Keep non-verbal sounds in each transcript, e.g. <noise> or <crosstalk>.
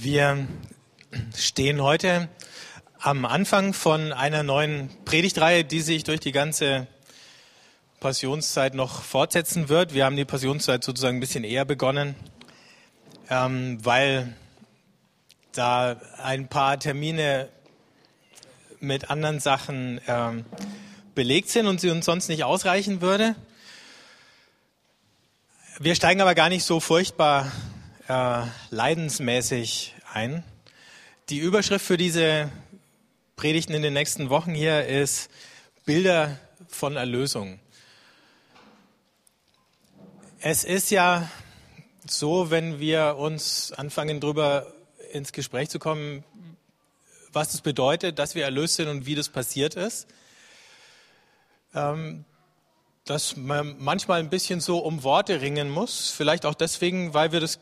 Wir stehen heute am Anfang von einer neuen Predigtreihe, die sich durch die ganze Passionszeit noch fortsetzen wird. Wir haben die Passionszeit sozusagen ein bisschen eher begonnen, ähm, weil da ein paar Termine mit anderen Sachen ähm, belegt sind und sie uns sonst nicht ausreichen würde. Wir steigen aber gar nicht so furchtbar äh, leidensmäßig ein. Die Überschrift für diese Predigten in den nächsten Wochen hier ist Bilder von Erlösung. Es ist ja so, wenn wir uns anfangen, darüber ins Gespräch zu kommen, was es bedeutet, dass wir erlöst sind und wie das passiert ist, ähm, dass man manchmal ein bisschen so um Worte ringen muss. Vielleicht auch deswegen, weil wir das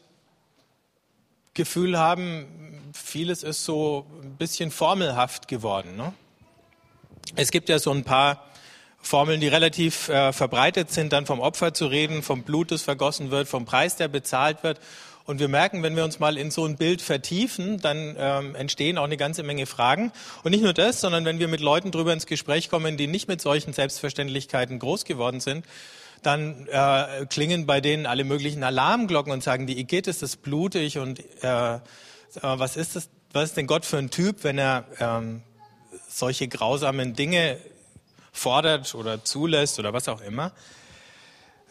Gefühl haben, vieles ist so ein bisschen formelhaft geworden. Ne? Es gibt ja so ein paar Formeln, die relativ äh, verbreitet sind, dann vom Opfer zu reden, vom Blut, das vergossen wird, vom Preis, der bezahlt wird. Und wir merken, wenn wir uns mal in so ein Bild vertiefen, dann ähm, entstehen auch eine ganze Menge Fragen. Und nicht nur das, sondern wenn wir mit Leuten drüber ins Gespräch kommen, die nicht mit solchen Selbstverständlichkeiten groß geworden sind, dann äh, klingen bei denen alle möglichen Alarmglocken und sagen, die Igitt ist das blutig und äh, was ist das, was ist denn Gott für ein Typ, wenn er ähm, solche grausamen Dinge fordert oder zulässt oder was auch immer.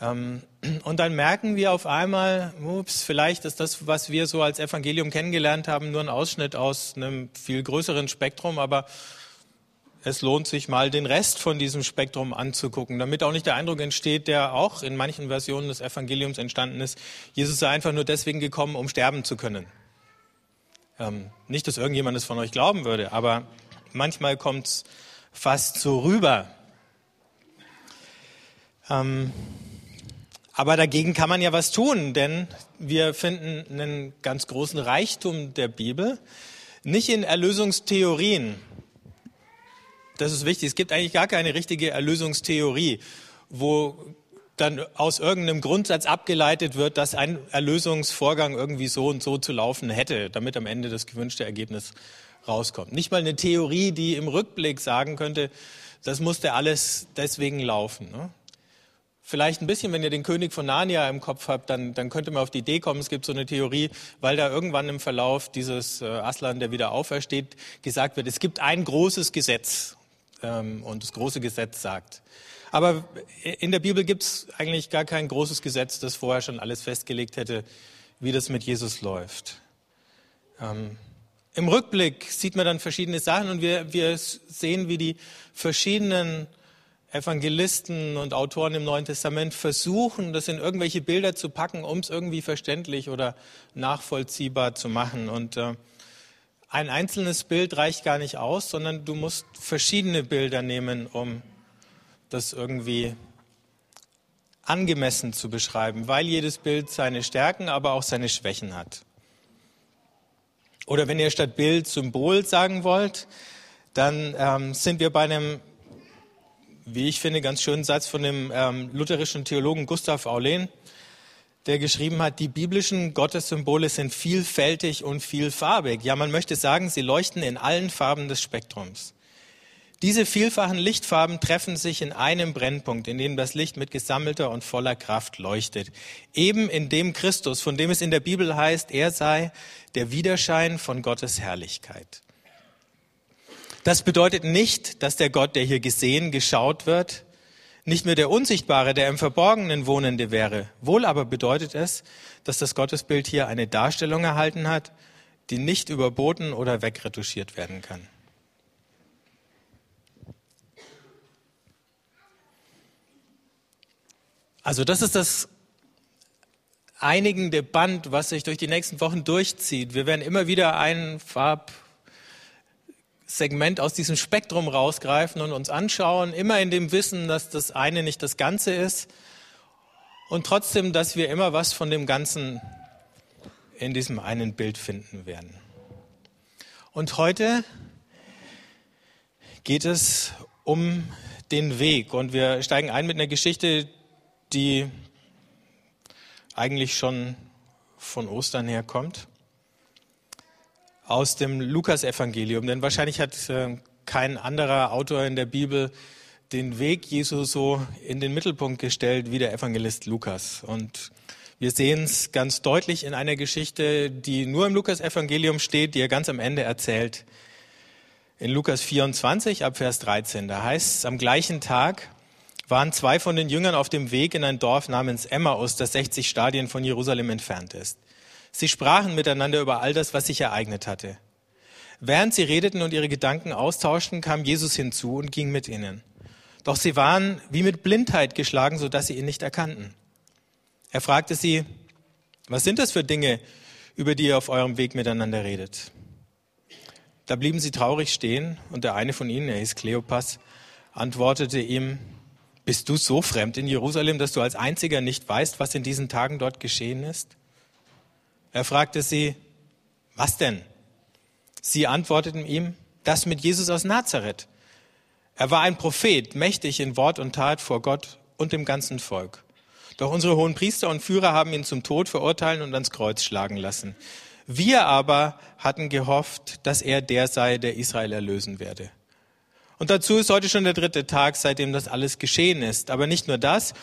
Ähm, und dann merken wir auf einmal, ups, vielleicht ist das, was wir so als Evangelium kennengelernt haben, nur ein Ausschnitt aus einem viel größeren Spektrum, aber es lohnt sich mal, den Rest von diesem Spektrum anzugucken, damit auch nicht der Eindruck entsteht, der auch in manchen Versionen des Evangeliums entstanden ist, Jesus sei einfach nur deswegen gekommen, um sterben zu können. Ähm, nicht, dass irgendjemand es von euch glauben würde, aber manchmal kommt es fast so rüber. Ähm, aber dagegen kann man ja was tun, denn wir finden einen ganz großen Reichtum der Bibel nicht in Erlösungstheorien. Das ist wichtig. Es gibt eigentlich gar keine richtige Erlösungstheorie, wo dann aus irgendeinem Grundsatz abgeleitet wird, dass ein Erlösungsvorgang irgendwie so und so zu laufen hätte, damit am Ende das gewünschte Ergebnis rauskommt. Nicht mal eine Theorie, die im Rückblick sagen könnte, das musste alles deswegen laufen. Ne? Vielleicht ein bisschen, wenn ihr den König von Narnia im Kopf habt, dann, dann könnte man auf die Idee kommen, es gibt so eine Theorie, weil da irgendwann im Verlauf dieses äh, Aslan, der wieder aufersteht, gesagt wird, es gibt ein großes Gesetz ähm, und das große Gesetz sagt. Aber in der Bibel gibt es eigentlich gar kein großes Gesetz, das vorher schon alles festgelegt hätte, wie das mit Jesus läuft. Ähm, Im Rückblick sieht man dann verschiedene Sachen und wir, wir sehen, wie die verschiedenen Evangelisten und Autoren im Neuen Testament versuchen, das in irgendwelche Bilder zu packen, um es irgendwie verständlich oder nachvollziehbar zu machen. Und äh, ein einzelnes Bild reicht gar nicht aus, sondern du musst verschiedene Bilder nehmen, um das irgendwie angemessen zu beschreiben, weil jedes Bild seine Stärken, aber auch seine Schwächen hat. Oder wenn ihr statt Bild Symbol sagen wollt, dann ähm, sind wir bei einem wie ich finde, ganz schönen Satz von dem ähm, lutherischen Theologen Gustav Aulén, der geschrieben hat, die biblischen Gottessymbole sind vielfältig und vielfarbig. Ja, man möchte sagen, sie leuchten in allen Farben des Spektrums. Diese vielfachen Lichtfarben treffen sich in einem Brennpunkt, in dem das Licht mit gesammelter und voller Kraft leuchtet. Eben in dem Christus, von dem es in der Bibel heißt, er sei der Widerschein von Gottes Herrlichkeit. Das bedeutet nicht, dass der Gott, der hier gesehen, geschaut wird, nicht mehr der Unsichtbare, der im Verborgenen Wohnende wäre. Wohl aber bedeutet es, dass das Gottesbild hier eine Darstellung erhalten hat, die nicht überboten oder wegretuschiert werden kann. Also das ist das einigende Band, was sich durch die nächsten Wochen durchzieht. Wir werden immer wieder einen Farb Segment aus diesem Spektrum rausgreifen und uns anschauen, immer in dem Wissen, dass das eine nicht das Ganze ist und trotzdem, dass wir immer was von dem Ganzen in diesem einen Bild finden werden. Und heute geht es um den Weg und wir steigen ein mit einer Geschichte, die eigentlich schon von Ostern her kommt. Aus dem Lukasevangelium, denn wahrscheinlich hat äh, kein anderer Autor in der Bibel den Weg Jesu so in den Mittelpunkt gestellt wie der Evangelist Lukas. Und wir sehen es ganz deutlich in einer Geschichte, die nur im Lukasevangelium steht, die er ganz am Ende erzählt. In Lukas 24 ab Vers 13, da heißt es, am gleichen Tag waren zwei von den Jüngern auf dem Weg in ein Dorf namens Emmaus, das 60 Stadien von Jerusalem entfernt ist. Sie sprachen miteinander über all das, was sich ereignet hatte. Während sie redeten und ihre Gedanken austauschten, kam Jesus hinzu und ging mit ihnen. Doch sie waren wie mit Blindheit geschlagen, so dass sie ihn nicht erkannten. Er fragte sie, was sind das für Dinge, über die ihr auf eurem Weg miteinander redet? Da blieben sie traurig stehen und der eine von ihnen, er hieß Kleopas, antwortete ihm, bist du so fremd in Jerusalem, dass du als einziger nicht weißt, was in diesen Tagen dort geschehen ist? Er fragte sie, was denn? Sie antworteten ihm, das mit Jesus aus Nazareth. Er war ein Prophet, mächtig in Wort und Tat vor Gott und dem ganzen Volk. Doch unsere hohen Priester und Führer haben ihn zum Tod verurteilen und ans Kreuz schlagen lassen. Wir aber hatten gehofft, dass er der sei, der Israel erlösen werde. Und dazu ist heute schon der dritte Tag, seitdem das alles geschehen ist. Aber nicht nur das,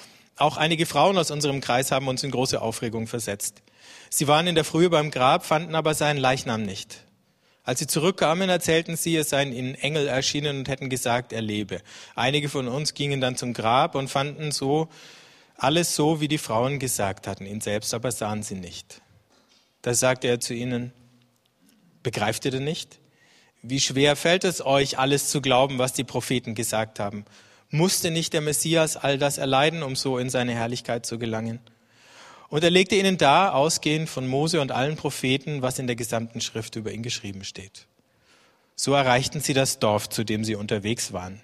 auch einige Frauen aus unserem Kreis haben uns in große Aufregung versetzt. Sie waren in der Frühe beim Grab, fanden aber seinen Leichnam nicht. Als sie zurückkamen, erzählten sie, es seien ihnen Engel erschienen und hätten gesagt, er lebe. Einige von uns gingen dann zum Grab und fanden so alles so, wie die Frauen gesagt hatten. Ihn selbst aber sahen sie nicht. Da sagte er zu ihnen, begreift ihr denn nicht? Wie schwer fällt es euch, alles zu glauben, was die Propheten gesagt haben? Musste nicht der Messias all das erleiden, um so in seine Herrlichkeit zu gelangen? Und er legte ihnen dar, ausgehend von Mose und allen Propheten, was in der gesamten Schrift über ihn geschrieben steht. So erreichten sie das Dorf, zu dem sie unterwegs waren.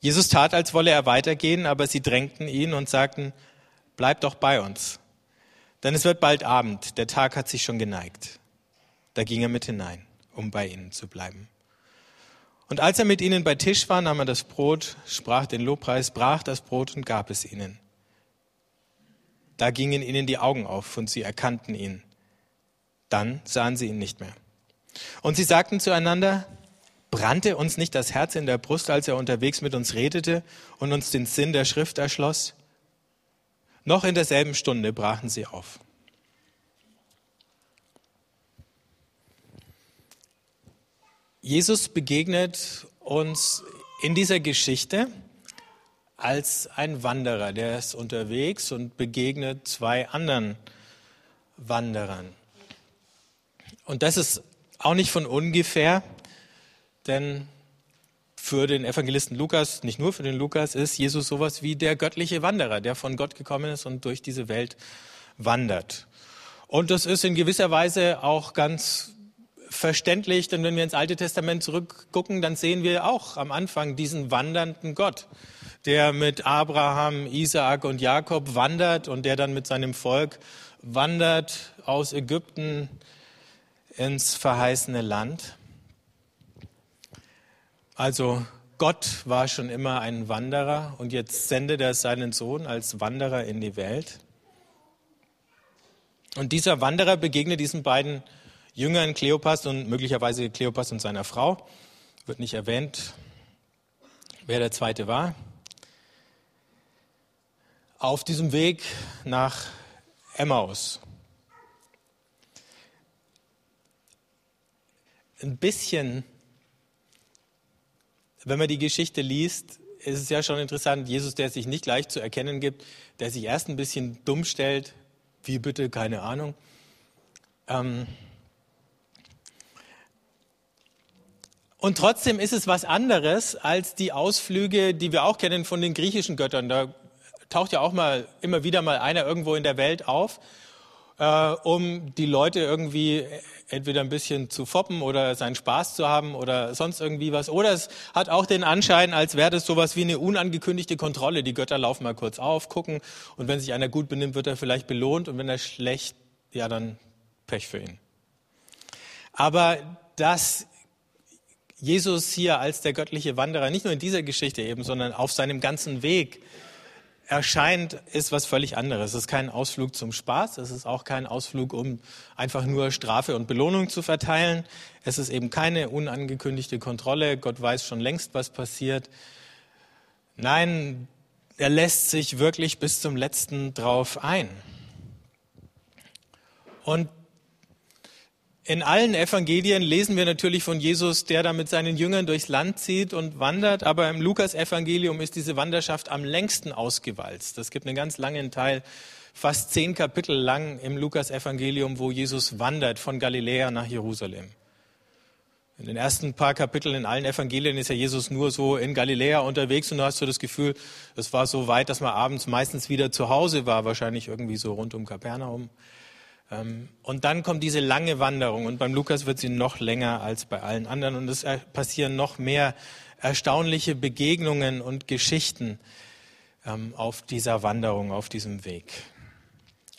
Jesus tat, als wolle er weitergehen, aber sie drängten ihn und sagten, bleib doch bei uns. Denn es wird bald Abend, der Tag hat sich schon geneigt. Da ging er mit hinein, um bei ihnen zu bleiben. Und als er mit ihnen bei Tisch war, nahm er das Brot, sprach den Lobpreis, brach das Brot und gab es ihnen. Da gingen ihnen die Augen auf und sie erkannten ihn. Dann sahen sie ihn nicht mehr. Und sie sagten zueinander, brannte uns nicht das Herz in der Brust, als er unterwegs mit uns redete und uns den Sinn der Schrift erschloss? Noch in derselben Stunde brachen sie auf. Jesus begegnet uns in dieser Geschichte als ein Wanderer. Der ist unterwegs und begegnet zwei anderen Wanderern. Und das ist auch nicht von ungefähr, denn für den Evangelisten Lukas, nicht nur für den Lukas, ist Jesus sowas wie der göttliche Wanderer, der von Gott gekommen ist und durch diese Welt wandert. Und das ist in gewisser Weise auch ganz verständlich, denn wenn wir ins Alte Testament zurückgucken, dann sehen wir auch am Anfang diesen wandernden Gott der mit Abraham, Isaak und Jakob wandert und der dann mit seinem Volk wandert aus Ägypten ins verheißene Land. Also Gott war schon immer ein Wanderer und jetzt sendet er seinen Sohn als Wanderer in die Welt. Und dieser Wanderer begegnet diesen beiden Jüngern Kleopas und möglicherweise Kleopas und seiner Frau. Wird nicht erwähnt, wer der zweite war auf diesem Weg nach Emmaus. Ein bisschen, wenn man die Geschichte liest, ist es ja schon interessant, Jesus, der sich nicht gleich zu erkennen gibt, der sich erst ein bisschen dumm stellt, wie bitte, keine Ahnung. Ähm und trotzdem ist es was anderes als die Ausflüge, die wir auch kennen von den griechischen Göttern. Da taucht ja auch mal immer wieder mal einer irgendwo in der Welt auf, äh, um die Leute irgendwie entweder ein bisschen zu foppen oder seinen Spaß zu haben oder sonst irgendwie was. Oder es hat auch den Anschein, als wäre das sowas wie eine unangekündigte Kontrolle. Die Götter laufen mal kurz auf, gucken und wenn sich einer gut benimmt, wird er vielleicht belohnt und wenn er schlecht, ja dann Pech für ihn. Aber dass Jesus hier als der göttliche Wanderer, nicht nur in dieser Geschichte eben, sondern auf seinem ganzen Weg erscheint, ist was völlig anderes. Es ist kein Ausflug zum Spaß, es ist auch kein Ausflug, um einfach nur Strafe und Belohnung zu verteilen. Es ist eben keine unangekündigte Kontrolle. Gott weiß schon längst, was passiert. Nein, er lässt sich wirklich bis zum letzten drauf ein. Und in allen Evangelien lesen wir natürlich von Jesus, der da mit seinen Jüngern durchs Land zieht und wandert, aber im Lukas-Evangelium ist diese Wanderschaft am längsten ausgewalzt. Es gibt einen ganz langen Teil, fast zehn Kapitel lang im Lukas-Evangelium, wo Jesus wandert von Galiläa nach Jerusalem. In den ersten paar Kapiteln in allen Evangelien ist ja Jesus nur so in Galiläa unterwegs und du hast so das Gefühl, es war so weit, dass man abends meistens wieder zu Hause war, wahrscheinlich irgendwie so rund um Kapernaum. Ähm, und dann kommt diese lange Wanderung und beim Lukas wird sie noch länger als bei allen anderen und es passieren noch mehr erstaunliche Begegnungen und Geschichten ähm, auf dieser Wanderung, auf diesem Weg.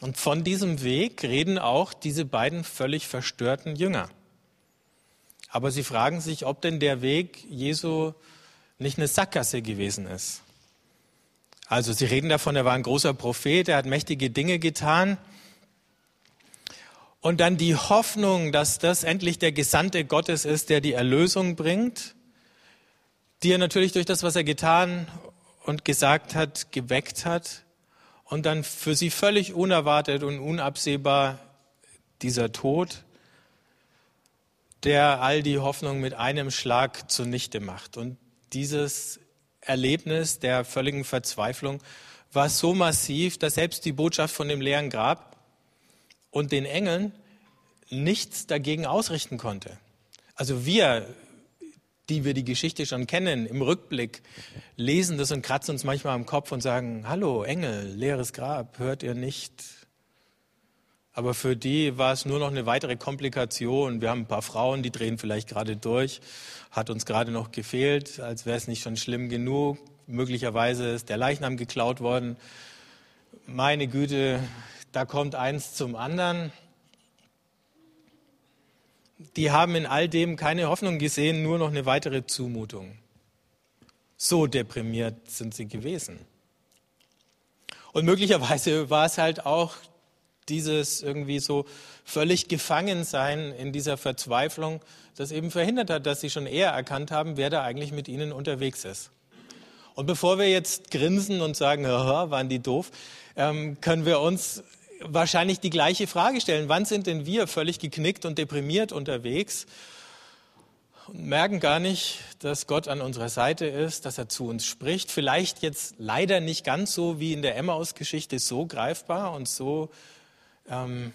Und von diesem Weg reden auch diese beiden völlig verstörten Jünger. Aber sie fragen sich, ob denn der Weg Jesu nicht eine Sackgasse gewesen ist. Also sie reden davon, er war ein großer Prophet, er hat mächtige Dinge getan. Und dann die Hoffnung, dass das endlich der Gesandte Gottes ist, der die Erlösung bringt, die er natürlich durch das, was er getan und gesagt hat, geweckt hat. Und dann für sie völlig unerwartet und unabsehbar dieser Tod, der all die Hoffnung mit einem Schlag zunichte macht. Und dieses Erlebnis der völligen Verzweiflung war so massiv, dass selbst die Botschaft von dem leeren Grab und den Engeln nichts dagegen ausrichten konnte. Also wir, die wir die Geschichte schon kennen, im Rückblick lesen das und kratzen uns manchmal am Kopf und sagen, hallo Engel, leeres Grab, hört ihr nicht? Aber für die war es nur noch eine weitere Komplikation. Wir haben ein paar Frauen, die drehen vielleicht gerade durch, hat uns gerade noch gefehlt, als wäre es nicht schon schlimm genug. Möglicherweise ist der Leichnam geklaut worden. Meine Güte, da kommt eins zum anderen. Die haben in all dem keine Hoffnung gesehen, nur noch eine weitere Zumutung. So deprimiert sind sie gewesen. Und möglicherweise war es halt auch dieses irgendwie so völlig Gefangensein in dieser Verzweiflung, das eben verhindert hat, dass sie schon eher erkannt haben, wer da eigentlich mit ihnen unterwegs ist. Und bevor wir jetzt grinsen und sagen, waren die doof, ähm, können wir uns wahrscheinlich die gleiche Frage stellen. Wann sind denn wir völlig geknickt und deprimiert unterwegs und merken gar nicht, dass Gott an unserer Seite ist, dass er zu uns spricht? Vielleicht jetzt leider nicht ganz so wie in der Emmaus-Geschichte so greifbar und so ähm,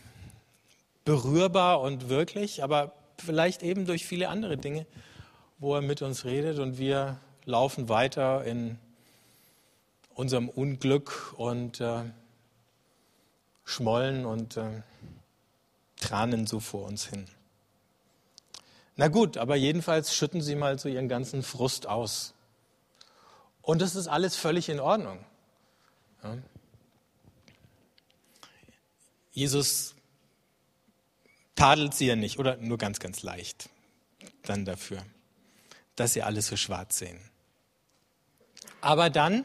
berührbar und wirklich, aber vielleicht eben durch viele andere Dinge, wo er mit uns redet und wir laufen weiter in unserem Unglück und äh, schmollen und äh, Tranen so vor uns hin. Na gut, aber jedenfalls schütten sie mal so ihren ganzen Frust aus. Und das ist alles völlig in Ordnung. Ja. Jesus tadelt sie ja nicht oder nur ganz, ganz leicht dann dafür, dass sie alles so schwarz sehen. Aber dann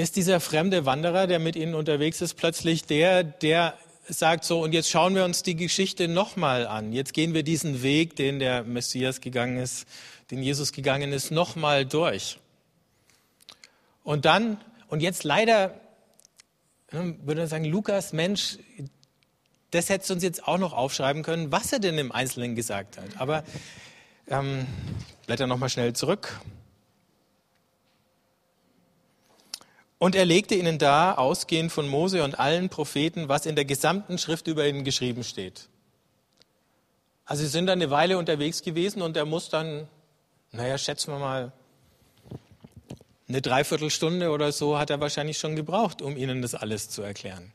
ist dieser fremde Wanderer, der mit ihnen unterwegs ist, plötzlich der, der sagt so, und jetzt schauen wir uns die Geschichte nochmal an. Jetzt gehen wir diesen Weg, den der Messias gegangen ist, den Jesus gegangen ist, nochmal durch. Und dann, und jetzt leider, ne, würde man sagen, Lukas, Mensch, das hättest du uns jetzt auch noch aufschreiben können, was er denn im Einzelnen gesagt hat. Aber ähm, blätter nochmal schnell zurück. Und er legte ihnen da, ausgehend von Mose und allen Propheten, was in der gesamten Schrift über ihn geschrieben steht. Also sie sind dann eine Weile unterwegs gewesen und er muss dann, naja, schätzen wir mal, eine Dreiviertelstunde oder so hat er wahrscheinlich schon gebraucht, um ihnen das alles zu erklären.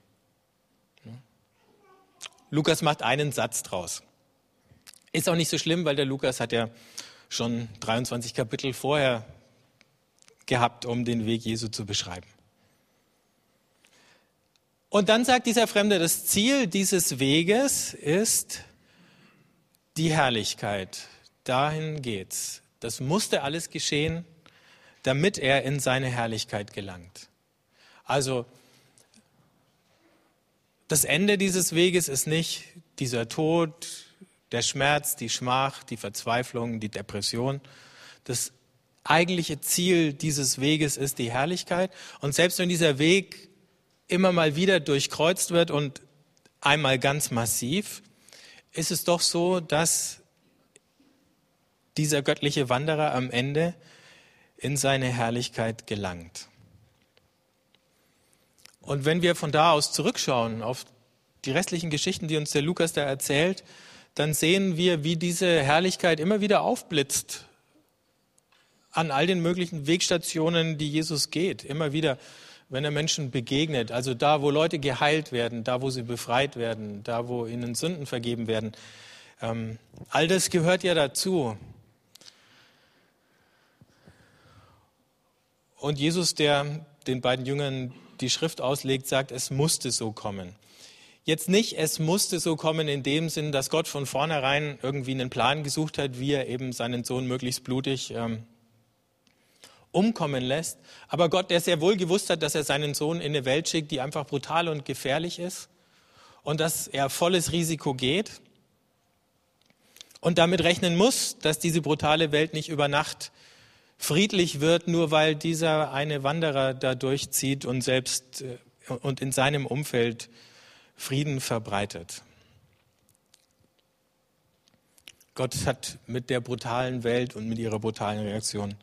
Lukas macht einen Satz draus. Ist auch nicht so schlimm, weil der Lukas hat ja schon 23 Kapitel vorher gehabt, um den Weg Jesu zu beschreiben. Und dann sagt dieser Fremde, das Ziel dieses Weges ist die Herrlichkeit. Dahin geht's. Das musste alles geschehen, damit er in seine Herrlichkeit gelangt. Also das Ende dieses Weges ist nicht dieser Tod, der Schmerz, die Schmach, die Verzweiflung, die Depression. Das eigentliche Ziel dieses Weges ist die Herrlichkeit. Und selbst wenn dieser Weg immer mal wieder durchkreuzt wird und einmal ganz massiv, ist es doch so, dass dieser göttliche Wanderer am Ende in seine Herrlichkeit gelangt. Und wenn wir von da aus zurückschauen auf die restlichen Geschichten, die uns der Lukas da erzählt, dann sehen wir, wie diese Herrlichkeit immer wieder aufblitzt an all den möglichen Wegstationen, die Jesus geht. Immer wieder, wenn er Menschen begegnet. Also da, wo Leute geheilt werden, da, wo sie befreit werden, da, wo ihnen Sünden vergeben werden. Ähm, all das gehört ja dazu. Und Jesus, der den beiden Jüngern die Schrift auslegt, sagt, es musste so kommen. Jetzt nicht, es musste so kommen in dem Sinn, dass Gott von vornherein irgendwie einen Plan gesucht hat, wie er eben seinen Sohn möglichst blutig ähm, umkommen lässt. Aber Gott, der sehr wohl gewusst hat, dass er seinen Sohn in eine Welt schickt, die einfach brutal und gefährlich ist und dass er volles Risiko geht und damit rechnen muss, dass diese brutale Welt nicht über Nacht friedlich wird, nur weil dieser eine Wanderer da durchzieht und selbst äh, und in seinem Umfeld Frieden verbreitet. Gott hat mit der brutalen Welt und mit ihrer brutalen Reaktion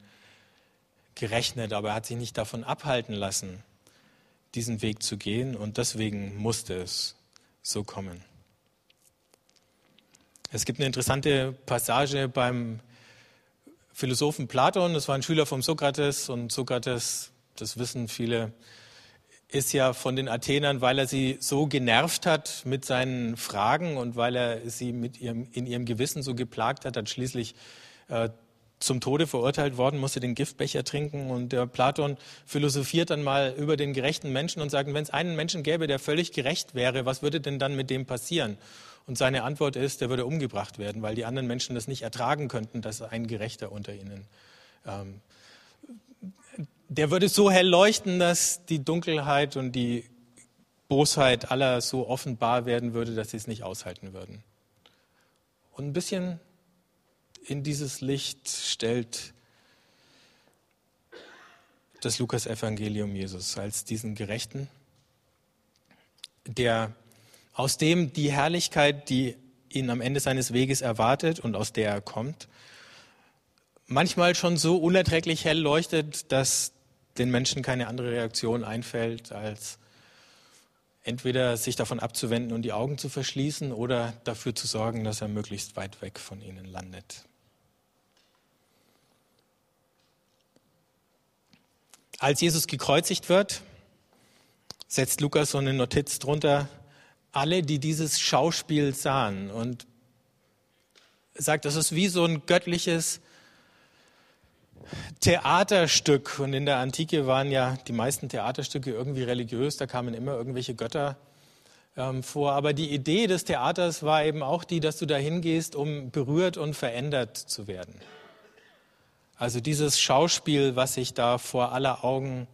gerechnet, aber er hat sich nicht davon abhalten lassen, diesen Weg zu gehen und deswegen musste es so kommen. Es gibt eine interessante Passage beim Philosophen Platon, das war ein Schüler vom Sokrates und Sokrates, das wissen viele, ist ja von den Athenern, weil er sie so genervt hat mit seinen Fragen und weil er sie mit ihrem, in ihrem Gewissen so geplagt hat, hat schließlich äh, zum Tode verurteilt worden, musste den Giftbecher trinken. Und der Platon philosophiert dann mal über den gerechten Menschen und sagt, wenn es einen Menschen gäbe, der völlig gerecht wäre, was würde denn dann mit dem passieren? Und seine Antwort ist, der würde umgebracht werden, weil die anderen Menschen das nicht ertragen könnten, dass ein Gerechter unter ihnen ähm, der würde so hell leuchten, dass die Dunkelheit und die Bosheit aller so offenbar werden würde, dass sie es nicht aushalten würden. Und ein bisschen in dieses Licht stellt das Lukas-Evangelium Jesus als diesen Gerechten, der aus dem die Herrlichkeit, die ihn am Ende seines Weges erwartet und aus der er kommt, manchmal schon so unerträglich hell leuchtet, dass den Menschen keine andere Reaktion einfällt, als entweder sich davon abzuwenden und die Augen zu verschließen oder dafür zu sorgen, dass er möglichst weit weg von ihnen landet. Als Jesus gekreuzigt wird, setzt Lukas so eine Notiz drunter, alle, die dieses Schauspiel sahen und sagt, das ist wie so ein göttliches Theaterstück. Und in der Antike waren ja die meisten Theaterstücke irgendwie religiös, da kamen immer irgendwelche Götter ähm, vor. Aber die Idee des Theaters war eben auch die, dass du da hingehst, um berührt und verändert zu werden. Also dieses Schauspiel, was sich da vor aller Augen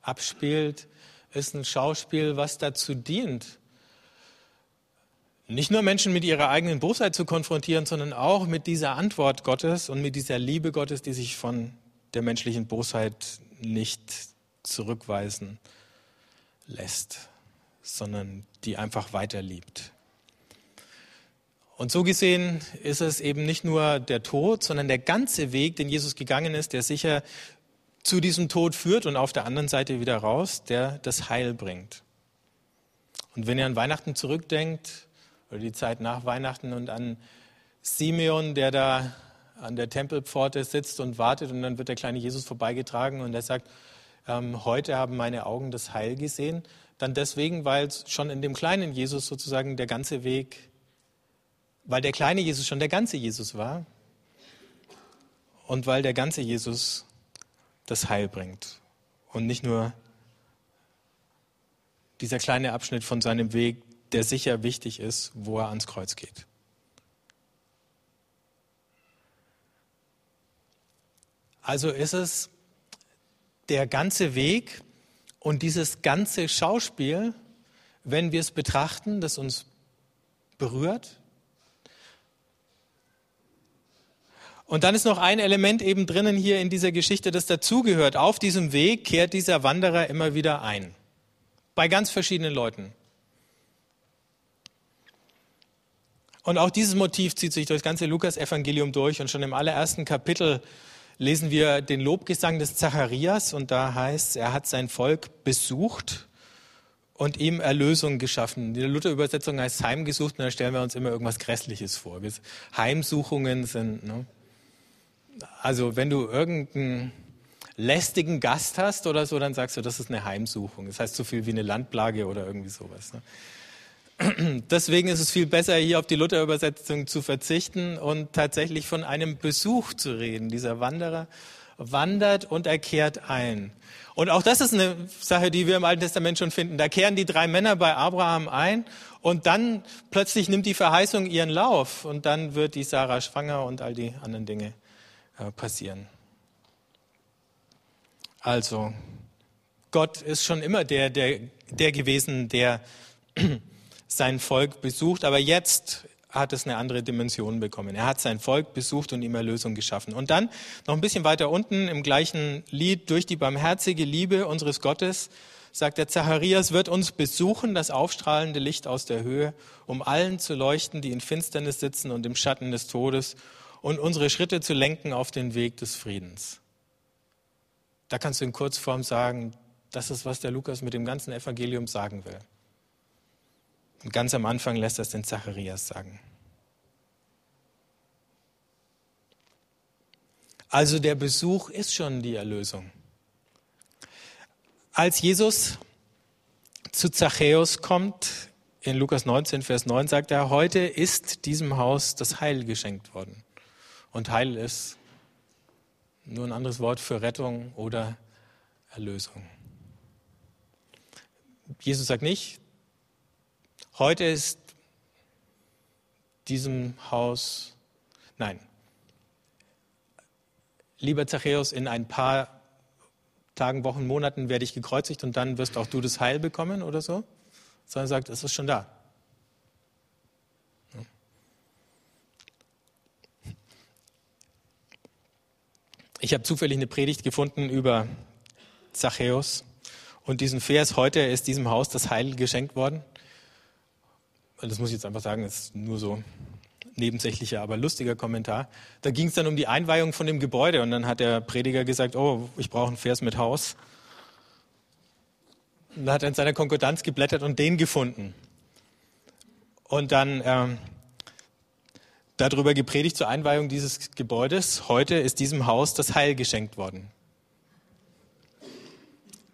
abspielt, ist ein Schauspiel, was dazu dient, nicht nur Menschen mit ihrer eigenen Bosheit zu konfrontieren, sondern auch mit dieser Antwort Gottes und mit dieser Liebe Gottes, die sich von der menschlichen Bosheit nicht zurückweisen lässt, sondern die einfach weiter liebt. Und so gesehen ist es eben nicht nur der Tod, sondern der ganze Weg, den Jesus gegangen ist, der sicher zu diesem Tod führt und auf der anderen Seite wieder raus, der das Heil bringt. Und wenn ihr an Weihnachten zurückdenkt, oder die Zeit nach Weihnachten und an Simeon, der da an der Tempelpforte sitzt und wartet und dann wird der kleine Jesus vorbeigetragen und er sagt, ähm, heute haben meine Augen das Heil gesehen. Dann deswegen, weil schon in dem kleinen Jesus sozusagen der ganze Weg, weil der kleine Jesus schon der ganze Jesus war und weil der ganze Jesus das Heil bringt und nicht nur dieser kleine Abschnitt von seinem Weg, der sicher wichtig ist, wo er ans Kreuz geht. Also ist es der ganze Weg Und dieses ganze Schauspiel, wenn wir es betrachten, das uns berührt. Und dann ist noch ein Element eben drinnen hier in dieser Geschichte, das dazugehört. Auf diesem Weg kehrt dieser Wanderer immer wieder ein. Bei ganz verschiedenen Leuten. Und auch dieses Motiv zieht sich durch das ganze Lukas-Evangelium durch. Und schon im allerersten Kapitel lesen wir den Lobgesang des Zacharias. Und da heißt, er hat sein Volk besucht und ihm Erlösung geschaffen. Die Luther-Übersetzung heißt heimgesucht. Und da stellen wir uns immer irgendwas Grässliches vor. Heimsuchungen sind, ne? Also wenn du irgendeinen lästigen Gast hast oder so, dann sagst du, das ist eine Heimsuchung. Das heißt so viel wie eine Landplage oder irgendwie sowas. Ne? <clears throat> Deswegen ist es viel besser, hier auf die Luther-Übersetzung zu verzichten und tatsächlich von einem Besuch zu reden. Dieser Wanderer wandert und er kehrt ein. Und auch das ist eine Sache, die wir im Alten Testament schon finden. Da kehren die drei Männer bei Abraham ein und dann plötzlich nimmt die Verheißung ihren Lauf und dann wird die Sarah schwanger und all die anderen Dinge passieren. Also, Gott ist schon immer der, der, der gewesen, der <clears throat> sein Volk besucht, aber jetzt hat es eine andere Dimension bekommen. Er hat sein Volk besucht und ihm Erlösung geschaffen. Und dann noch ein bisschen weiter unten im gleichen Lied, durch die barmherzige Liebe unseres Gottes, sagt der Zacharias, wird uns besuchen, das aufstrahlende Licht aus der Höhe, um allen zu leuchten, die in Finsternis sitzen und im Schatten des Todes und unsere Schritte zu lenken auf den Weg des Friedens. Da kannst du in Kurzform sagen, das ist, was der Lukas mit dem ganzen Evangelium sagen will. Und ganz am Anfang lässt das den Zacharias sagen. Also der Besuch ist schon die Erlösung. Als Jesus zu Zachäus kommt, in Lukas 19, Vers 9 sagt er, heute ist diesem Haus das Heil geschenkt worden. Und Heil ist nur ein anderes Wort für Rettung oder Erlösung. Jesus sagt nicht, Heute ist diesem Haus, nein, lieber Zachäus, in ein paar Tagen, Wochen, Monaten werde ich gekreuzigt und dann wirst auch du das Heil bekommen oder so, sondern er sagt, es ist schon da. Ich habe zufällig eine Predigt gefunden über Zachäus und diesen Vers, heute ist diesem Haus das Heil geschenkt worden das muss ich jetzt einfach sagen, ist nur so nebensächlicher, aber lustiger Kommentar. Da ging es dann um die Einweihung von dem Gebäude und dann hat der Prediger gesagt, oh, ich brauche einen Vers mit Haus. Und hat er in seiner Konkordanz geblättert und den gefunden. Und dann ähm, darüber gepredigt zur Einweihung dieses Gebäudes. Heute ist diesem Haus das Heil geschenkt worden.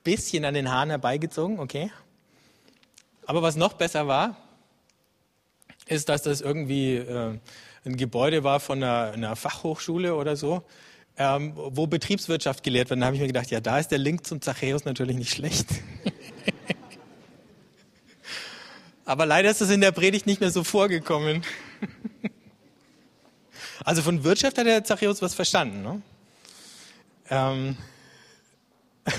Bisschen an den Haaren herbeigezogen, okay. Aber was noch besser war, ist, dass das irgendwie äh, ein Gebäude war von einer, einer Fachhochschule oder so, ähm, wo Betriebswirtschaft gelehrt wird. Dann habe ich mir gedacht, ja, da ist der Link zum Zachäus natürlich nicht schlecht. <laughs> Aber leider ist es in der Predigt nicht mehr so vorgekommen. <laughs> also von Wirtschaft hat der Zachäus was verstanden. Ne? Ähm <laughs>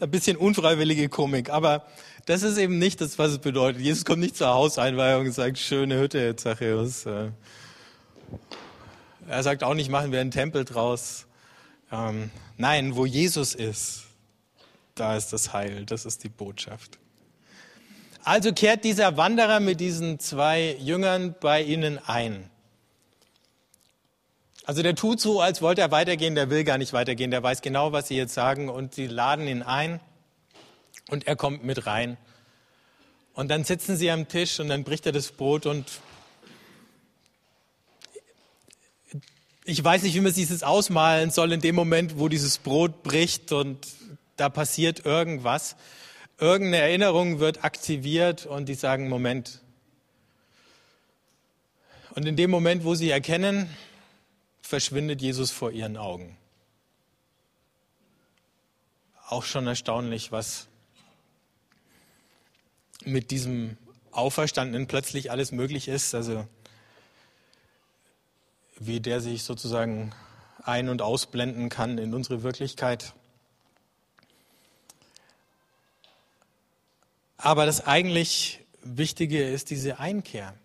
ein bisschen unfreiwillige Komik, aber das ist eben nicht das, was es bedeutet. Jesus kommt nicht zur Hauseinweihung und sagt, schöne Hütte, Zachäus. Äh. Er sagt auch nicht, machen wir einen Tempel draus. Ähm, nein, wo Jesus ist, da ist das Heil, das ist die Botschaft. Also kehrt dieser Wanderer mit diesen zwei Jüngern bei ihnen ein. Also der tut so, als wollte er weitergehen, der will gar nicht weitergehen, der weiß genau, was sie jetzt sagen und sie laden ihn ein. Und er kommt mit rein. Und dann sitzen sie am Tisch und dann bricht er das Brot und ich weiß nicht, wie man sich das ausmalen soll in dem Moment, wo dieses Brot bricht und da passiert irgendwas. Irgendeine Erinnerung wird aktiviert und die sagen, Moment. Und in dem Moment, wo sie erkennen, verschwindet Jesus vor ihren Augen. Auch schon erstaunlich, was mit diesem Auferstandenen plötzlich alles möglich ist. Also wie der sich sozusagen ein- und ausblenden kann in unsere Wirklichkeit. Aber das eigentlich Wichtige ist diese Einkehr.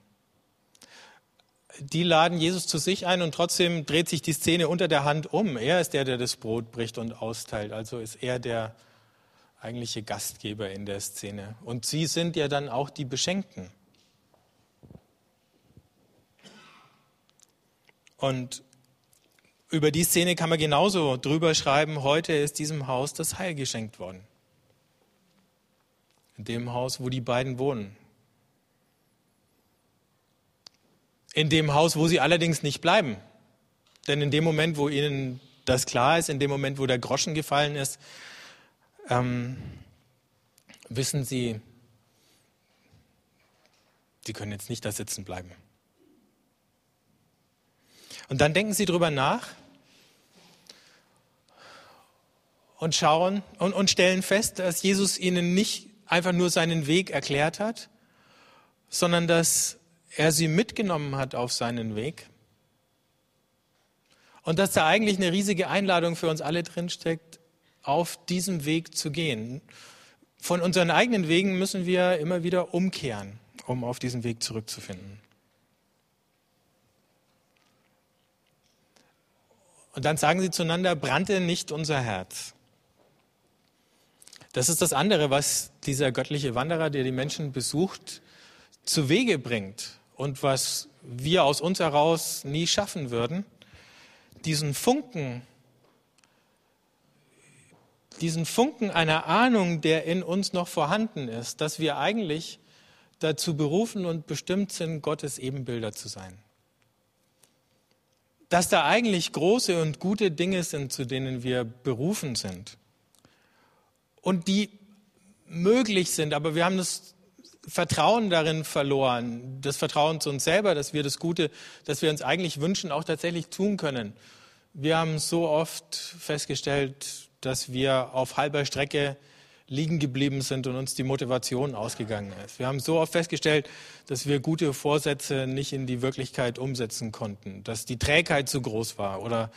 Die laden Jesus zu sich ein und trotzdem dreht sich die Szene unter der Hand um. Er ist der, der das Brot bricht und austeilt. Also ist er der eigentliche Gastgeber in der Szene. Und sie sind ja dann auch die Beschenkten. Und über die Szene kann man genauso drüber schreiben, heute ist diesem Haus das Heil geschenkt worden. In dem Haus, wo die beiden wohnen. In dem Haus, wo sie allerdings nicht bleiben. Denn in dem Moment, wo ihnen das klar ist, in dem Moment, wo der Groschen gefallen ist, ähm, wissen sie, sie können jetzt nicht da sitzen bleiben. Und dann denken sie drüber nach und schauen und, und stellen fest, dass Jesus ihnen nicht einfach nur seinen Weg erklärt hat, sondern dass er sie mitgenommen hat auf seinen Weg. Und dass da eigentlich eine riesige Einladung für uns alle drinsteckt, auf diesem Weg zu gehen. Von unseren eigenen Wegen müssen wir immer wieder umkehren, um auf diesen Weg zurückzufinden. Und dann sagen sie zueinander, brannte nicht unser Herz. Das ist das andere, was dieser göttliche Wanderer, der die Menschen besucht, zu Wege bringt und was wir aus uns heraus nie schaffen würden. Diesen Funken, diesen Funken einer Ahnung, der in uns noch vorhanden ist, dass wir eigentlich dazu berufen und bestimmt sind, Gottes Ebenbilder zu sein dass da eigentlich große und gute Dinge sind, zu denen wir berufen sind und die möglich sind, aber wir haben das Vertrauen darin verloren, das Vertrauen zu uns selber, dass wir das Gute, das wir uns eigentlich wünschen, auch tatsächlich tun können. Wir haben so oft festgestellt, dass wir auf halber Strecke liegen geblieben sind und uns die Motivation ausgegangen ist. Wir haben so oft festgestellt, dass wir gute Vorsätze nicht in die Wirklichkeit umsetzen konnten, dass die Trägheit zu groß war oder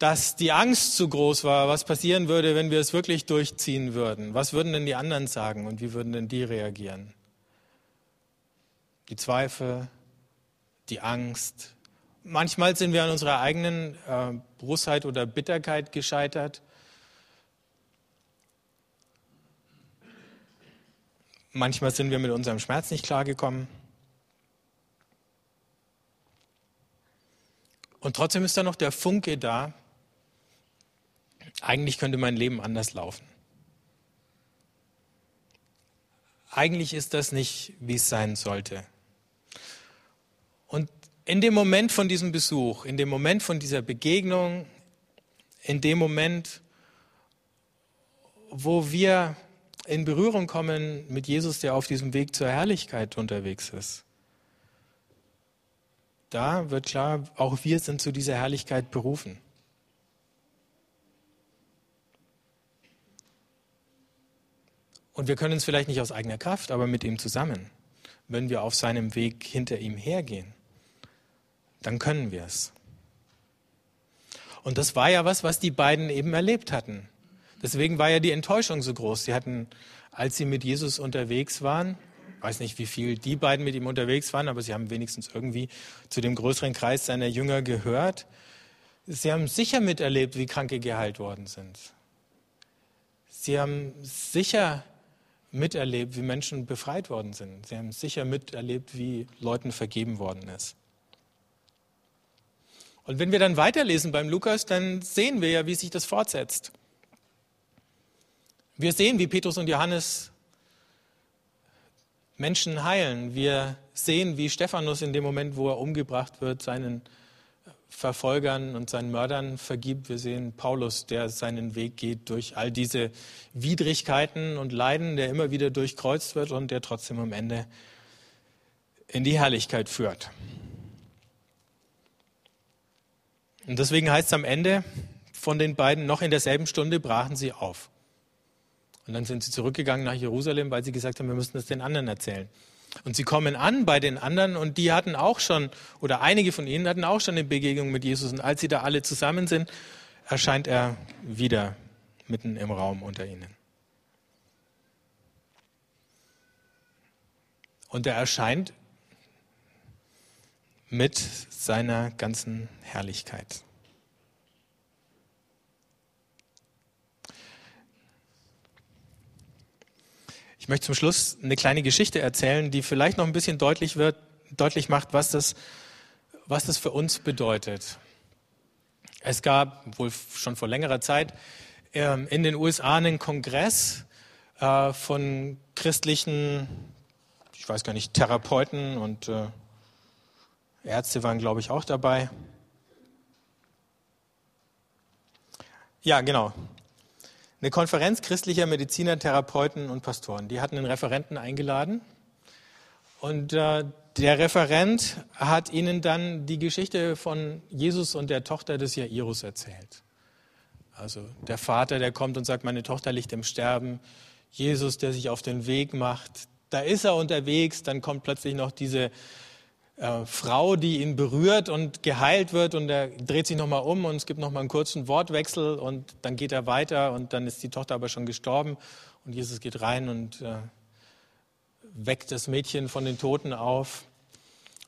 dass die Angst zu groß war, was passieren würde, wenn wir es wirklich durchziehen würden. Was würden denn die anderen sagen und wie würden denn die reagieren? Die Zweifel, die Angst. Manchmal sind wir an unserer eigenen äh, Brustheit oder Bitterkeit gescheitert. Manchmal sind wir mit unserem Schmerz nicht klargekommen. Und trotzdem ist da noch der Funke da. Eigentlich könnte mein Leben anders laufen. Eigentlich ist das nicht, wie es sein sollte. Und in dem Moment von diesem Besuch, in dem Moment von dieser Begegnung, in dem Moment, wo wir in Berührung kommen mit Jesus, der auf diesem Weg zur Herrlichkeit unterwegs ist. Da wird klar, auch wir sind zu dieser Herrlichkeit berufen. Und wir können es vielleicht nicht aus eigener Kraft, aber mit ihm zusammen. Wenn wir auf seinem Weg hinter ihm hergehen, dann können wir es. Und das war ja was, was die beiden eben erlebt hatten. Deswegen war ja die Enttäuschung so groß. Sie hatten, als sie mit Jesus unterwegs waren, weiß nicht, wie viel die beiden mit ihm unterwegs waren, aber sie haben wenigstens irgendwie zu dem größeren Kreis seiner Jünger gehört. Sie haben sicher miterlebt, wie Kranke geheilt worden sind. Sie haben sicher miterlebt, wie Menschen befreit worden sind. Sie haben sicher miterlebt, wie Leuten vergeben worden ist. Und wenn wir dann weiterlesen beim Lukas, dann sehen wir ja, wie sich das fortsetzt. Wir sehen, wie Petrus und Johannes Menschen heilen. Wir sehen, wie Stephanus in dem Moment, wo er umgebracht wird, seinen Verfolgern und seinen Mördern vergibt. Wir sehen Paulus, der seinen Weg geht durch all diese Widrigkeiten und Leiden, der immer wieder durchkreuzt wird und der trotzdem am Ende in die Herrlichkeit führt. Und deswegen heißt es am Ende von den beiden, noch in derselben Stunde brachen sie auf. Und dann sind sie zurückgegangen nach Jerusalem, weil sie gesagt haben, wir müssen das den anderen erzählen. Und sie kommen an bei den anderen und die hatten auch schon, oder einige von ihnen hatten auch schon eine Begegnung mit Jesus. Und als sie da alle zusammen sind, erscheint er wieder mitten im Raum unter ihnen. Und er erscheint mit seiner ganzen Herrlichkeit. Ich möchte zum Schluss eine kleine Geschichte erzählen, die vielleicht noch ein bisschen deutlich wird, deutlich macht, was das, was das für uns bedeutet. Es gab wohl schon vor längerer Zeit ähm, in den USA einen Kongress äh, von christlichen, ich weiß gar nicht, Therapeuten und äh, Ärzte waren, glaube ich, auch dabei. Ja, genau. Eine Konferenz christlicher Mediziner, Therapeuten und Pastoren. Die hatten einen Referenten eingeladen. Und äh, der Referent hat ihnen dann die Geschichte von Jesus und der Tochter des Jairus erzählt. Also der Vater, der kommt und sagt, meine Tochter liegt im Sterben. Jesus, der sich auf den Weg macht. Da ist er unterwegs, dann kommt plötzlich noch diese äh, Frau, die ihn berührt und geheilt wird und er dreht sich nochmal um und es gibt nochmal einen kurzen Wortwechsel und dann geht er weiter und dann ist die Tochter aber schon gestorben und Jesus geht rein und äh, weckt das Mädchen von den Toten auf.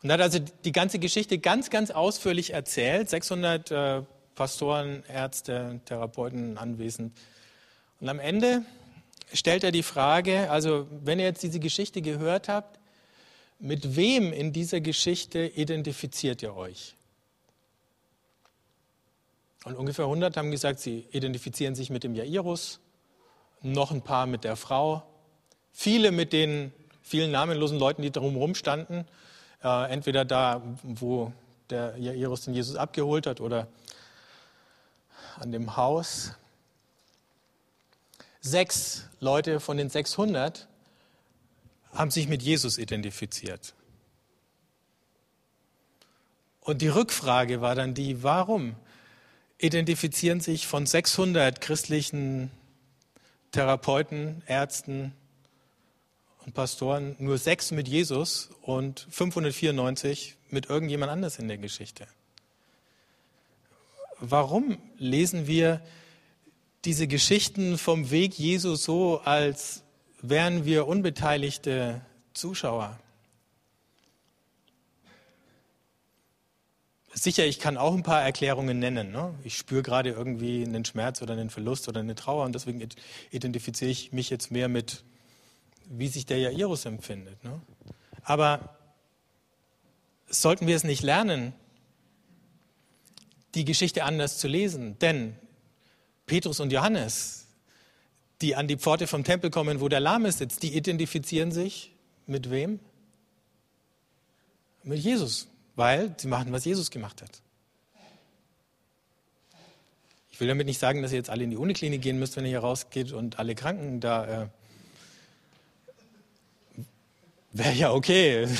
Und er hat also die ganze Geschichte ganz, ganz ausführlich erzählt. 600 äh, Pastoren, Ärzte, Therapeuten anwesend. Und am Ende stellt er die Frage, also wenn ihr jetzt diese Geschichte gehört habt, mit wem in dieser Geschichte identifiziert ihr euch? Und ungefähr 100 haben gesagt, sie identifizieren sich mit dem Jairus, noch ein paar mit der Frau, viele mit den vielen namenlosen Leuten, die drumherum standen, äh, entweder da, wo der Jairus den Jesus abgeholt hat oder an dem Haus. Sechs Leute von den 600 haben sich mit Jesus identifiziert. Und die Rückfrage war dann die, warum identifizieren sich von 600 christlichen Therapeuten, Ärzten und Pastoren nur sechs mit Jesus und 594 mit irgendjemand anders in der Geschichte? Warum lesen wir diese Geschichten vom Weg Jesu so, als wären wir unbeteiligte Zuschauer. Sicher, ich kann auch ein paar Erklärungen nennen. Ne? Ich spüre gerade irgendwie einen Schmerz oder einen Verlust oder eine Trauer und deswegen identifiziere ich mich jetzt mehr mit, wie sich der Jairus empfindet. Ne? Aber sollten wir es nicht lernen, die Geschichte anders zu lesen? Denn Petrus und Johannes, die an die Pforte vom Tempel kommen, wo der Lahme sitzt, die identifizieren sich mit wem? Mit Jesus, weil sie machen, was Jesus gemacht hat. Ich will damit nicht sagen, dass ihr jetzt alle in die Uniklinik gehen müsst, wenn ihr hier rausgeht und alle Kranken da. Äh, Wäre ja okay. <laughs>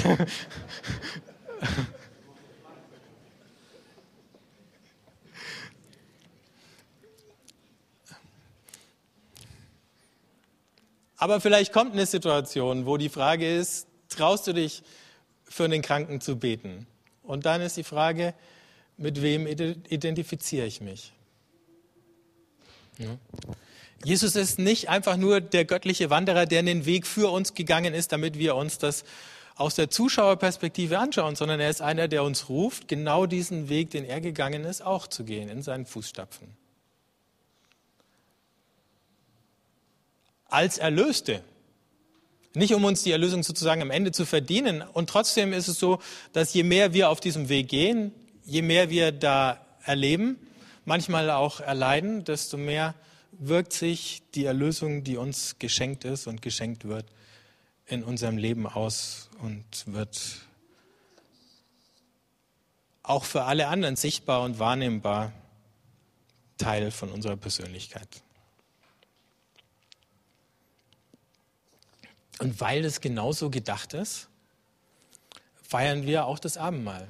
Aber vielleicht kommt eine Situation, wo die Frage ist, traust du dich für den Kranken zu beten? Und dann ist die Frage, mit wem identifiziere ich mich? Ja. Jesus ist nicht einfach nur der göttliche Wanderer, der den Weg für uns gegangen ist, damit wir uns das aus der Zuschauerperspektive anschauen, sondern er ist einer, der uns ruft, genau diesen Weg, den er gegangen ist, auch zu gehen, in seinen Fußstapfen. Als Erlöste. Nicht um uns die Erlösung sozusagen am Ende zu verdienen. Und trotzdem ist es so, dass je mehr wir auf diesem Weg gehen, je mehr wir da erleben, manchmal auch erleiden, desto mehr wirkt sich die Erlösung, die uns geschenkt ist und geschenkt wird, in unserem Leben aus und wird auch für alle anderen sichtbar und wahrnehmbar Teil von unserer Persönlichkeit. Und weil es genauso gedacht ist, feiern wir auch das Abendmahl.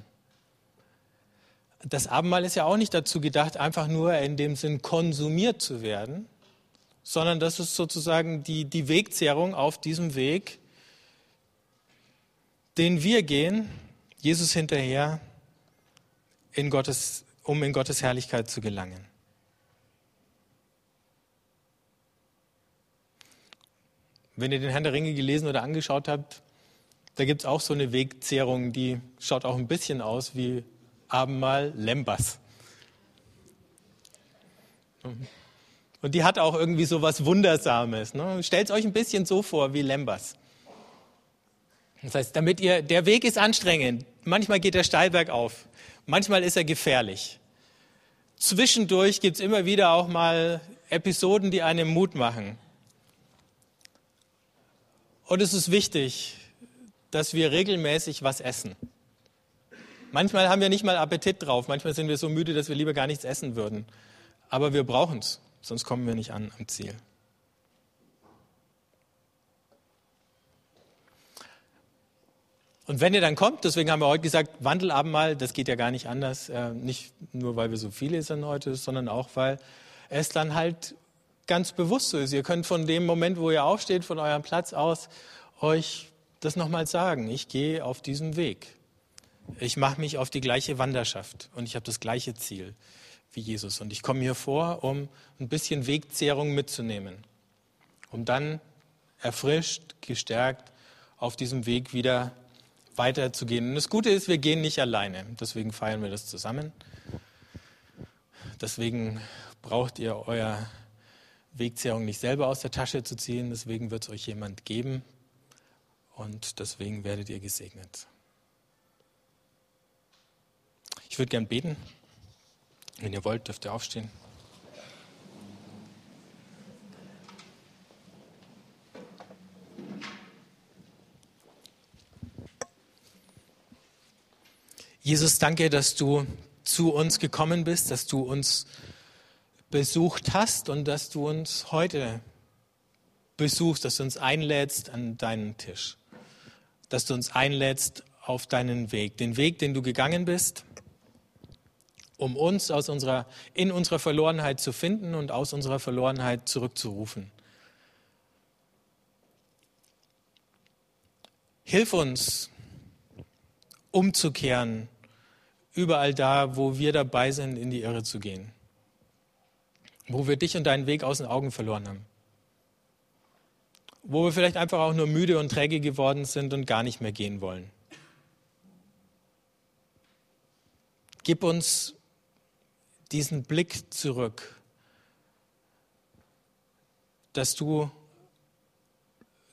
Das Abendmahl ist ja auch nicht dazu gedacht, einfach nur in dem Sinn konsumiert zu werden, sondern das ist sozusagen die, die Wegzehrung auf diesem Weg, den wir gehen, Jesus hinterher, in Gottes, um in Gottes Herrlichkeit zu gelangen. Wenn ihr den Herrn der Ringe gelesen oder angeschaut habt, Da gibt es auch so eine Wegzehrung, die schaut auch ein bisschen aus wie Abendmahl Lembas. Und die hat auch irgendwie so was Wundersames. Ne? Stellt euch ein bisschen so vor wie Lembas. Das heißt, damit ihr, der Weg ist anstrengend. Manchmal geht der Steilberg auf. Manchmal ist er gefährlich. Zwischendurch gibt es immer wieder auch mal Episoden, die einem Mut machen. Und es ist wichtig, dass wir regelmäßig was essen. Manchmal haben wir nicht mal Appetit drauf, manchmal sind wir so müde, dass wir lieber gar nichts essen würden. Aber wir brauchen es, sonst kommen wir nicht an am Ziel. Und wenn ihr dann kommt, deswegen haben wir heute gesagt, Wandelabendmahl, das geht ja gar nicht anders, äh, nicht nur weil wir so viele sind heute, sondern auch weil es dann halt ganz bewusst so ist. Ihr könnt von dem Moment, wo ihr aufsteht, von eurem Platz aus, euch das nochmal sagen. Ich gehe auf diesem Weg. Ich mache mich auf die gleiche Wanderschaft und ich habe das gleiche Ziel wie Jesus. Und ich komme hier vor, um ein bisschen Wegzehrung mitzunehmen, um dann erfrischt, gestärkt auf diesem Weg wieder weiterzugehen. Und das Gute ist, wir gehen nicht alleine. Deswegen feiern wir das zusammen. Deswegen braucht ihr euer Wegzehrung nicht selber aus der Tasche zu ziehen. Deswegen wird es euch jemand geben. Und deswegen werdet ihr gesegnet. Ich würde gern beten. Wenn ihr wollt, dürft ihr aufstehen. Jesus, danke, dass du zu uns gekommen bist, dass du uns besucht hast und dass du uns heute besuchst, dass du uns einlädst an deinen Tisch, dass du uns einlädst auf deinen Weg, den Weg, den du gegangen bist, um uns aus unserer, in unserer Verlorenheit zu finden und aus unserer Verlorenheit zurückzurufen. Hilf uns, umzukehren, überall da, wo wir dabei sind, in die Irre zu gehen. Wo wir dich und deinen Weg aus den Augen verloren haben. Wo wir vielleicht einfach auch nur müde und träge geworden sind und gar nicht mehr gehen wollen. Gib uns diesen Blick zurück, dass du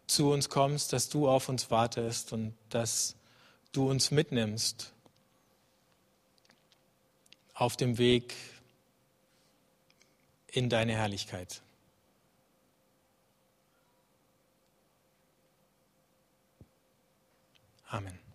zu uns kommst, dass du auf uns wartest und dass du uns mitnimmst auf dem Weg in deine Herrlichkeit. Amen.